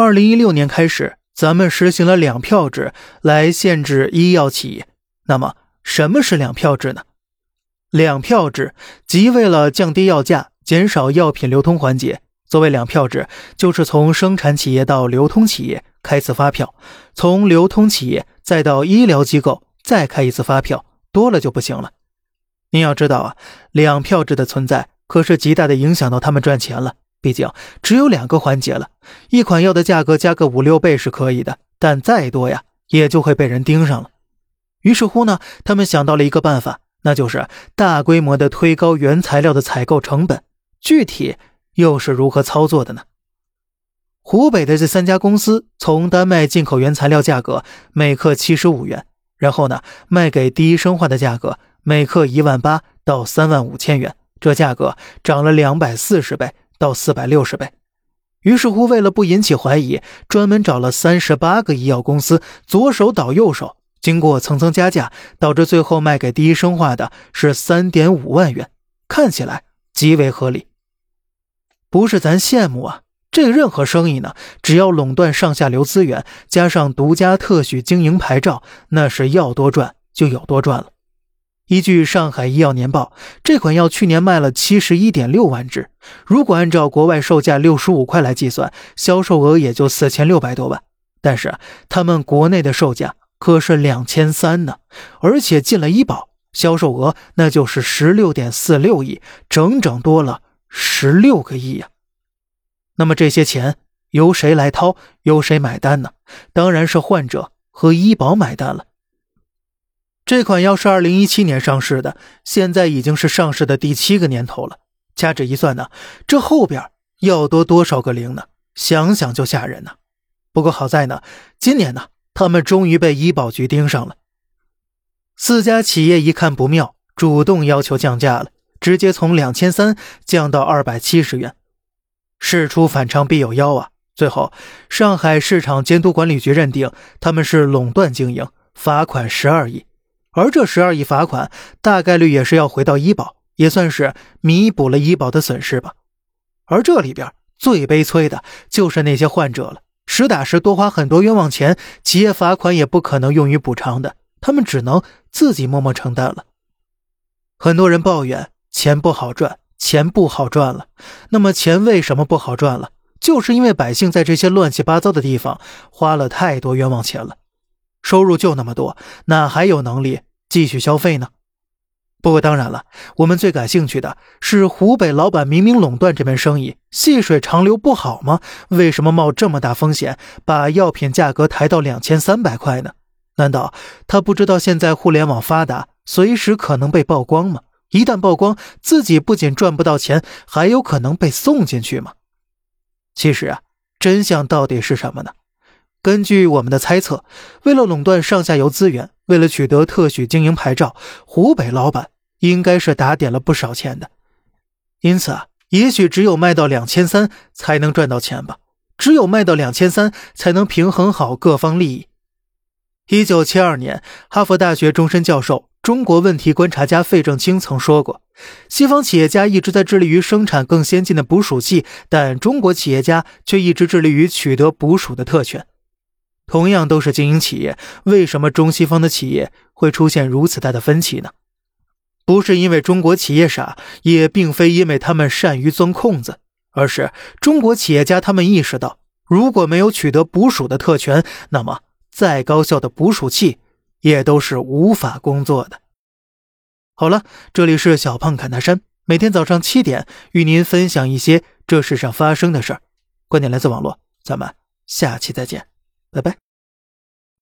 二零一六年开始，咱们实行了两票制来限制医药企业。那么，什么是两票制呢？两票制即为了降低药价、减少药品流通环节。所谓两票制，就是从生产企业到流通企业开次发票，从流通企业再到医疗机构再开一次发票，多了就不行了。您要知道啊，两票制的存在可是极大的影响到他们赚钱了。毕竟只有两个环节了，一款药的价格加个五六倍是可以的，但再多呀，也就会被人盯上了。于是乎呢，他们想到了一个办法，那就是大规模的推高原材料的采购成本。具体又是如何操作的呢？湖北的这三家公司从丹麦进口原材料价格每克七十五元，然后呢卖给第一生化的价格每克一万八到三万五千元，这价格涨了两百四十倍。到四百六十倍，于是乎，为了不引起怀疑，专门找了三十八个医药公司，左手倒右手，经过层层加价，导致最后卖给第一生化的是三点五万元，看起来极为合理。不是咱羡慕啊，这任何生意呢，只要垄断上下游资源，加上独家特许经营牌照，那是要多赚就有多赚了。依据上海医药年报，这款药去年卖了七十一点六万支。如果按照国外售价六十五块来计算，销售额也就四千六百多万。但是他们国内的售价可是两千三呢，而且进了医保，销售额那就是十六点四六亿，整整多了十六个亿呀。那么这些钱由谁来掏，由谁买单呢？当然是患者和医保买单了。这款药是二零一七年上市的，现在已经是上市的第七个年头了。掐指一算呢，这后边要多多少个零呢？想想就吓人呢。不过好在呢，今年呢，他们终于被医保局盯上了。四家企业一看不妙，主动要求降价了，直接从两千三降到二百七十元。事出反常必有妖啊！最后，上海市场监督管理局认定他们是垄断经营，罚款十二亿。而这十二亿罚款，大概率也是要回到医保，也算是弥补了医保的损失吧。而这里边最悲催的就是那些患者了，实打实多花很多冤枉钱，企业罚款也不可能用于补偿的，他们只能自己默默承担了。很多人抱怨钱不好赚，钱不好赚了。那么钱为什么不好赚了？就是因为百姓在这些乱七八糟的地方花了太多冤枉钱了。收入就那么多，哪还有能力继续消费呢？不过当然了，我们最感兴趣的是湖北老板明明垄断这门生意，细水长流不好吗？为什么冒这么大风险把药品价格抬到两千三百块呢？难道他不知道现在互联网发达，随时可能被曝光吗？一旦曝光，自己不仅赚不到钱，还有可能被送进去吗？其实啊，真相到底是什么呢？根据我们的猜测，为了垄断上下游资源，为了取得特许经营牌照，湖北老板应该是打点了不少钱的。因此啊，也许只有卖到两千三才能赚到钱吧，只有卖到两千三才能平衡好各方利益。一九七二年，哈佛大学终身教授、中国问题观察家费正清曾说过：“西方企业家一直在致力于生产更先进的捕鼠器，但中国企业家却一直致力于取得捕鼠的特权。”同样都是经营企业，为什么中西方的企业会出现如此大的分歧呢？不是因为中国企业傻，也并非因为他们善于钻空子，而是中国企业家他们意识到，如果没有取得捕鼠的特权，那么再高效的捕鼠器也都是无法工作的。好了，这里是小胖侃大山，每天早上七点与您分享一些这世上发生的事儿，观点来自网络，咱们下期再见。拜拜。